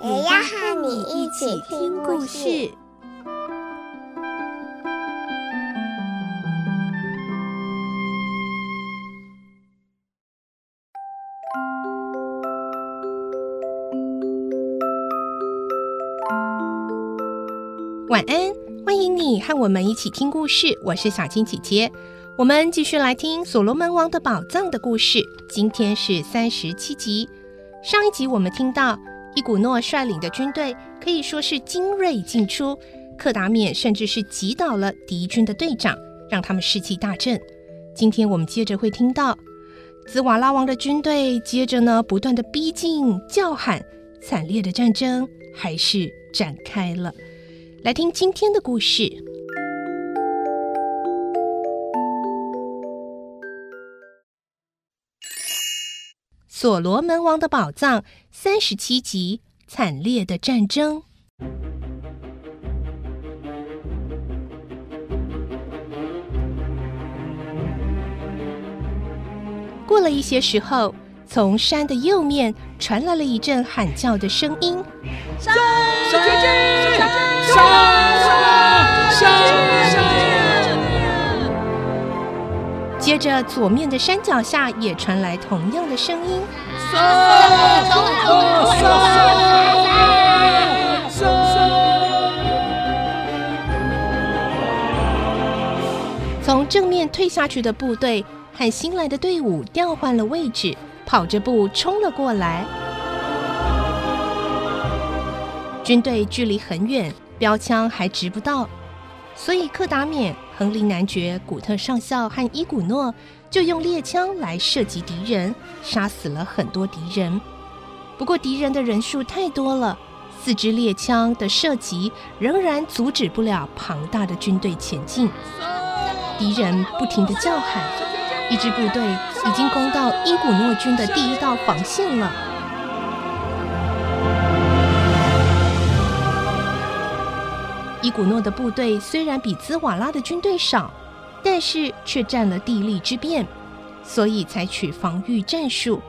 也要和你一起听故事。晚安，欢迎你和我们一起听故事。我是小青姐姐，我们继续来听《所罗门王的宝藏》的故事。今天是三十七集。上一集我们听到伊古诺率领的军队可以说是精锐尽出，克达冕甚至是击倒了敌军的队长，让他们士气大振。今天我们接着会听到兹瓦拉王的军队，接着呢不断的逼近、叫喊，惨烈的战争还是展开了。来听今天的故事，《所罗门王的宝藏》三十七集：惨烈的战争。过了一些时候，从山的右面传来了一阵喊叫的声音。上！上！上！上！上！接着，左面的山脚下也传来同样的声音。从正面退下去的部队和新来的队伍调换了位置，跑着步冲了过来。军队距离很远，标枪还直不到，所以克达缅、亨利男爵、古特上校和伊古诺就用猎枪来射击敌人，杀死了很多敌人。不过敌人的人数太多了，四支猎枪的射击仍然阻止不了庞大的军队前进。敌人不停地叫喊，一支部队已经攻到伊古诺军的第一道防线了。伊古诺的部队虽然比兹瓦拉的军队少，但是却占了地利之便，所以采取防御战术，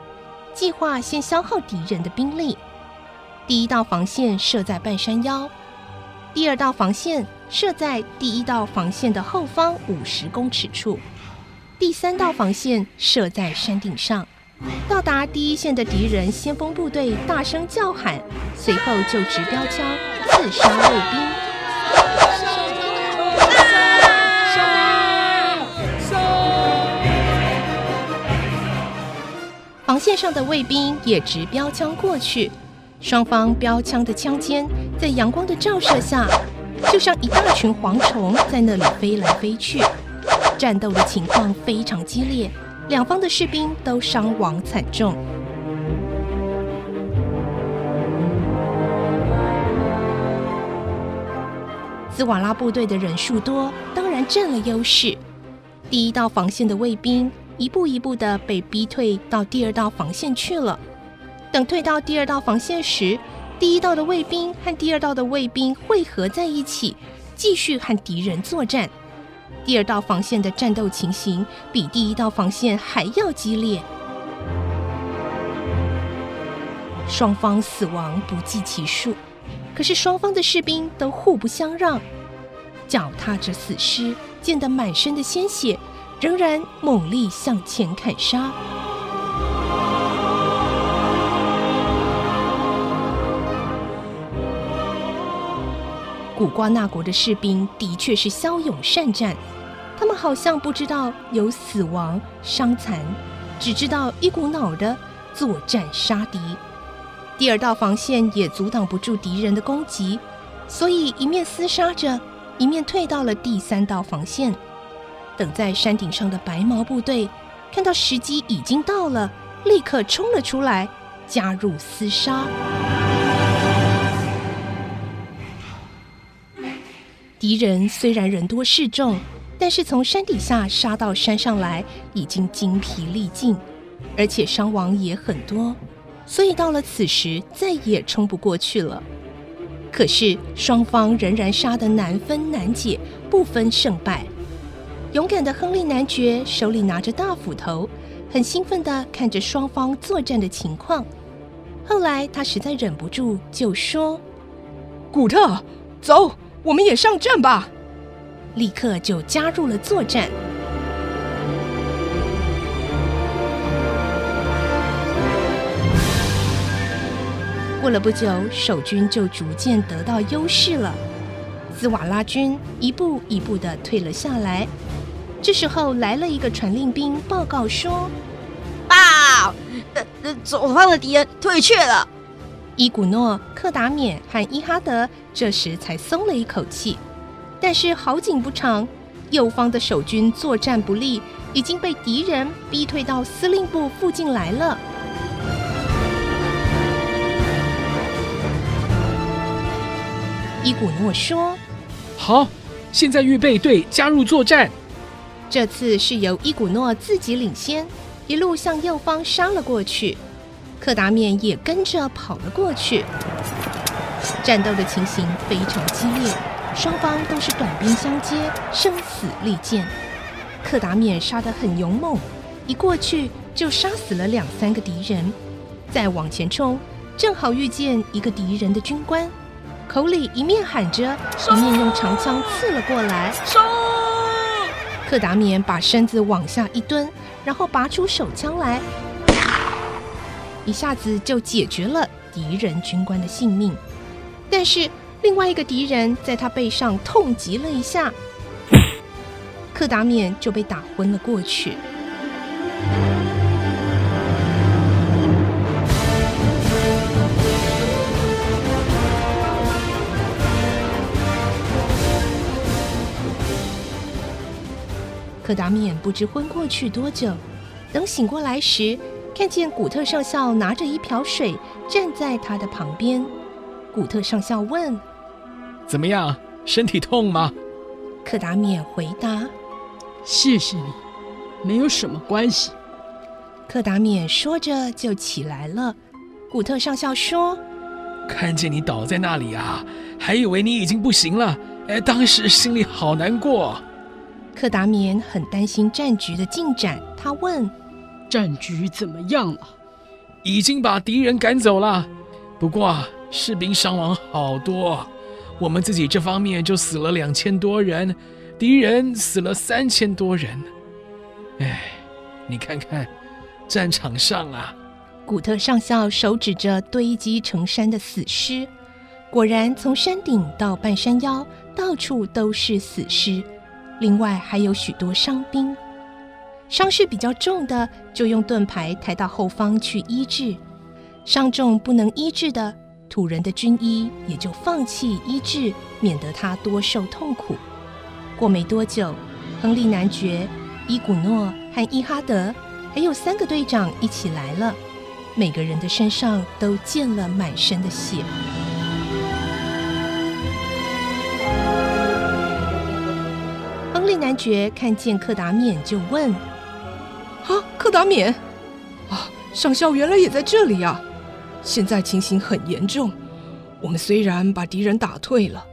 计划先消耗敌人的兵力。第一道防线设在半山腰，第二道防线设在第一道防线的后方五十公尺处，第三道防线设在山顶上。到达第一线的敌人先锋部队大声叫喊，随后就执标枪刺杀卫兵。防线上的卫兵也执标枪过去，双方标枪的枪尖在阳光的照射下，就像一大群蝗虫在那里飞来飞去。战斗的情况非常激烈，两方的士兵都伤亡惨重。斯瓦拉部队的人数多，当然占了优势。第一道防线的卫兵。一步一步地被逼退到第二道防线去了。等退到第二道防线时，第一道的卫兵和第二道的卫兵汇合在一起，继续和敌人作战。第二道防线的战斗情形比第一道防线还要激烈，双方死亡不计其数。可是双方的士兵都互不相让，脚踏着死尸，溅得满身的鲜血。仍然猛力向前砍杀。古瓜纳国的士兵的确是骁勇善战，他们好像不知道有死亡伤残，只知道一股脑的作战杀敌。第二道防线也阻挡不住敌人的攻击，所以一面厮杀着，一面退到了第三道防线，等在山顶上的白毛部队看到时机已经到了，立刻冲了出来，加入厮杀。敌人虽然人多势众，但是从山底下杀到山上来已经精疲力尽，而且伤亡也很多。所以到了此时再也冲不过去了。可是双方仍然杀得难分难解，不分胜败。勇敢的亨利男爵手里拿着大斧头，很兴奋地看着双方作战的情况。后来他实在忍不住，就说：“古特，走，我们也上阵吧！”立刻就加入了作战。过了不久，守军就逐渐得到优势了。兹瓦拉军一步一步的退了下来。这时候来了一个传令兵，报告说：“报，呃，左方的敌人退却了。”伊古诺、克达缅和伊哈德这时才松了一口气。但是好景不长，右方的守军作战不利，已经被敌人逼退到司令部附近来了。伊古诺说：“好，现在预备队加入作战。这次是由伊古诺自己领先，一路向右方杀了过去。克达冕也跟着跑了过去。战斗的情形非常激烈，双方都是短兵相接，生死利剑。克达冕杀得很勇猛，一过去就杀死了两三个敌人。再往前冲，正好遇见一个敌人的军官。口里一面喊着，一面用长枪刺了过来。克达冕把身子往下一蹲，然后拔出手枪来，一下子就解决了敌人军官的性命。但是另外一个敌人在他背上痛击了一下，克达冕就被打昏了过去。克达冕不知昏过去多久，等醒过来时，看见古特上校拿着一瓢水站在他的旁边。古特上校问：“怎么样，身体痛吗？”克达冕回答：“谢谢你，没有什么关系。”克达冕说着就起来了。古特上校说：“看见你倒在那里啊，还以为你已经不行了，哎，当时心里好难过。”克达冕很担心战局的进展，他问：“战局怎么样了？”“已经把敌人赶走了，不过士兵伤亡好多，我们自己这方面就死了两千多人，敌人死了三千多人。哎，你看看战场上啊！”古特上校手指着堆积成山的死尸，果然从山顶到半山腰，到处都是死尸。另外还有许多伤兵，伤势比较重的就用盾牌抬到后方去医治，伤重不能医治的，土人的军医也就放弃医治，免得他多受痛苦。过没多久，亨利男爵、伊古诺和伊哈德还有三个队长一起来了，每个人的身上都溅了满身的血。男爵看见克达冕就问：“啊，克达冕，啊，上校原来也在这里啊！现在情形很严重，我们虽然把敌人打退了，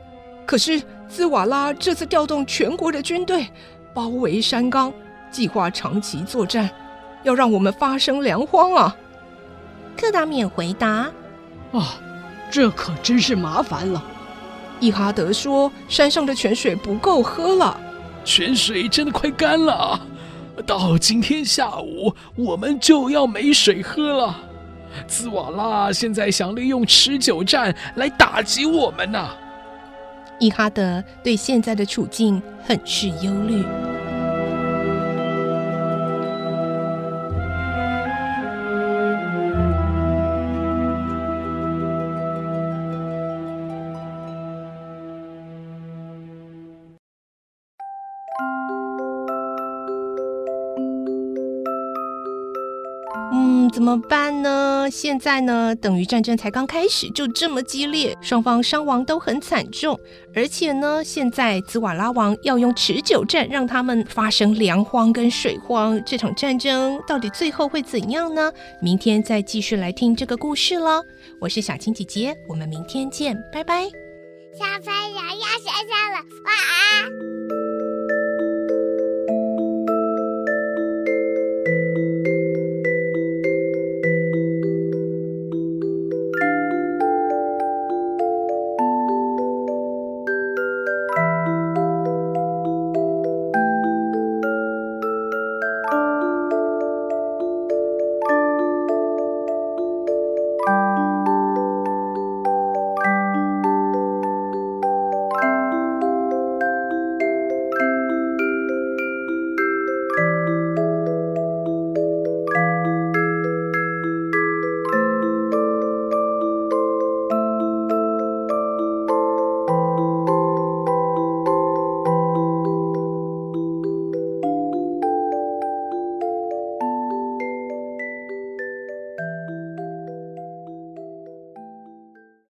可是兹瓦拉这次调动全国的军队包围山冈，计划长期作战，要让我们发生粮荒啊！”克达冕回答：“啊，这可真是麻烦了。伊哈德说，山上的泉水不够喝了。”泉水真的快干了，到今天下午我们就要没水喝了。兹瓦拉现在想利用持久战来打击我们呐。伊哈德对现在的处境很是忧虑。怎么办呢？现在呢，等于战争才刚开始，就这么激烈，双方伤亡都很惨重。而且呢，现在兹瓦拉王要用持久战让他们发生粮荒跟水荒，这场战争到底最后会怎样呢？明天再继续来听这个故事喽。我是小青姐姐，我们明天见，拜拜。小朋友要睡觉了，晚安。